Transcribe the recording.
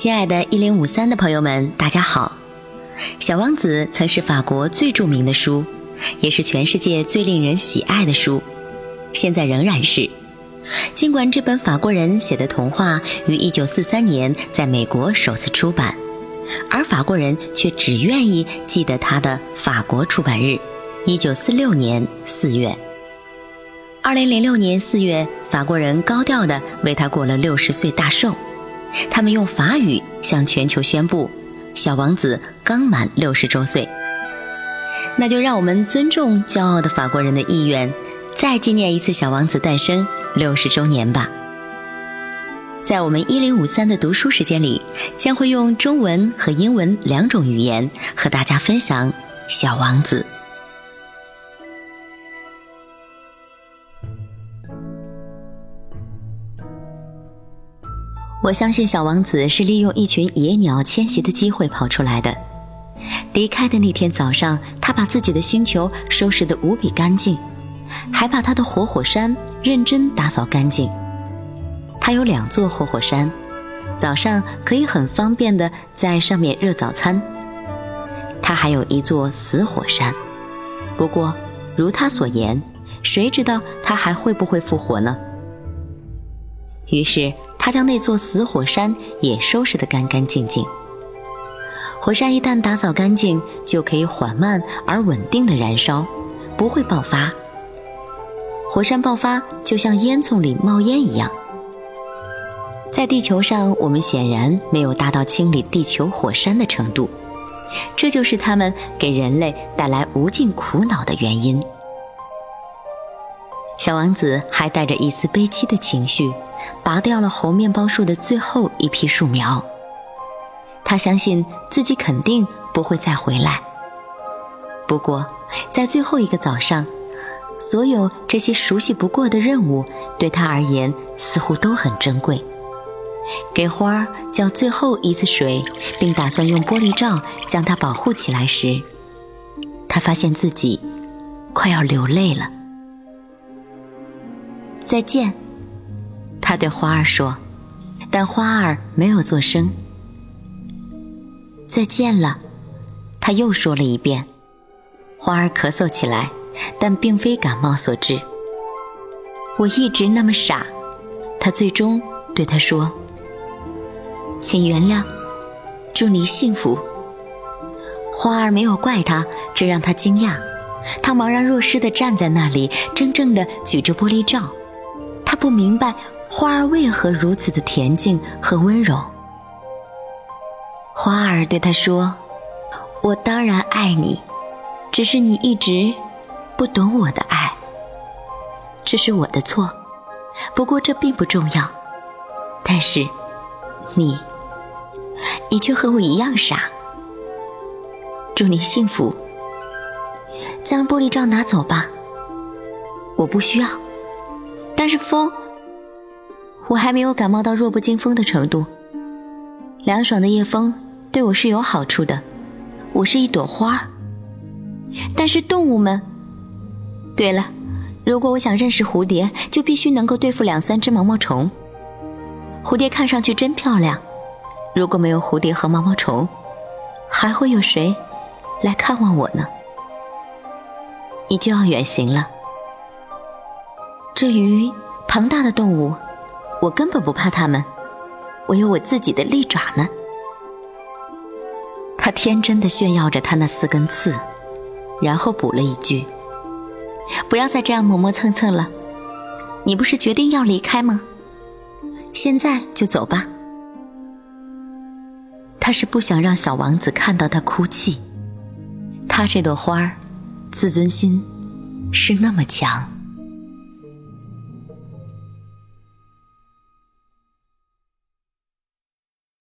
亲爱的“一零五三”的朋友们，大家好！《小王子》曾是法国最著名的书，也是全世界最令人喜爱的书，现在仍然是。尽管这本法国人写的童话于一九四三年在美国首次出版，而法国人却只愿意记得它的法国出版日——一九四六年四月。二零零六年四月，法国人高调地为他过了六十岁大寿。他们用法语向全球宣布，小王子刚满六十周岁。那就让我们尊重骄傲的法国人的意愿，再纪念一次小王子诞生六十周年吧。在我们一零五三的读书时间里，将会用中文和英文两种语言和大家分享小王子。我相信小王子是利用一群野鸟迁徙的机会跑出来的。离开的那天早上，他把自己的星球收拾得无比干净，还把他的活火山认真打扫干净。他有两座活火山，早上可以很方便地在上面热早餐。他还有一座死火山，不过如他所言，谁知道他还会不会复活呢？于是。他将那座死火山也收拾得干干净净。火山一旦打扫干净，就可以缓慢而稳定的燃烧，不会爆发。火山爆发就像烟囱里冒烟一样。在地球上，我们显然没有达到清理地球火山的程度，这就是他们给人类带来无尽苦恼的原因。小王子还带着一丝悲戚的情绪，拔掉了猴面包树的最后一批树苗。他相信自己肯定不会再回来。不过，在最后一个早上，所有这些熟悉不过的任务对他而言似乎都很珍贵。给花儿浇最后一次水，并打算用玻璃罩将它保护起来时，他发现自己快要流泪了。再见，他对花儿说，但花儿没有作声。再见了，他又说了一遍。花儿咳嗽起来，但并非感冒所致。我一直那么傻，他最终对他说：“请原谅，祝你幸福。”花儿没有怪他，这让他惊讶。他茫然若失地站在那里，怔怔地举着玻璃罩。不明白花儿为何如此的恬静和温柔。花儿对他说：“我当然爱你，只是你一直不懂我的爱。这是我的错，不过这并不重要。但是，你，你却和我一样傻。祝你幸福。将玻璃罩拿走吧，我不需要。”是风，我还没有感冒到弱不禁风的程度。凉爽的夜风对我是有好处的，我是一朵花。但是动物们，对了，如果我想认识蝴蝶，就必须能够对付两三只毛毛虫。蝴蝶看上去真漂亮，如果没有蝴蝶和毛毛虫，还会有谁来看望我呢？你就要远行了。至于庞大的动物，我根本不怕它们，我有我自己的利爪呢。他天真的炫耀着他那四根刺，然后补了一句：“不要再这样磨磨蹭蹭了，你不是决定要离开吗？现在就走吧。”他是不想让小王子看到他哭泣，他这朵花儿，自尊心是那么强。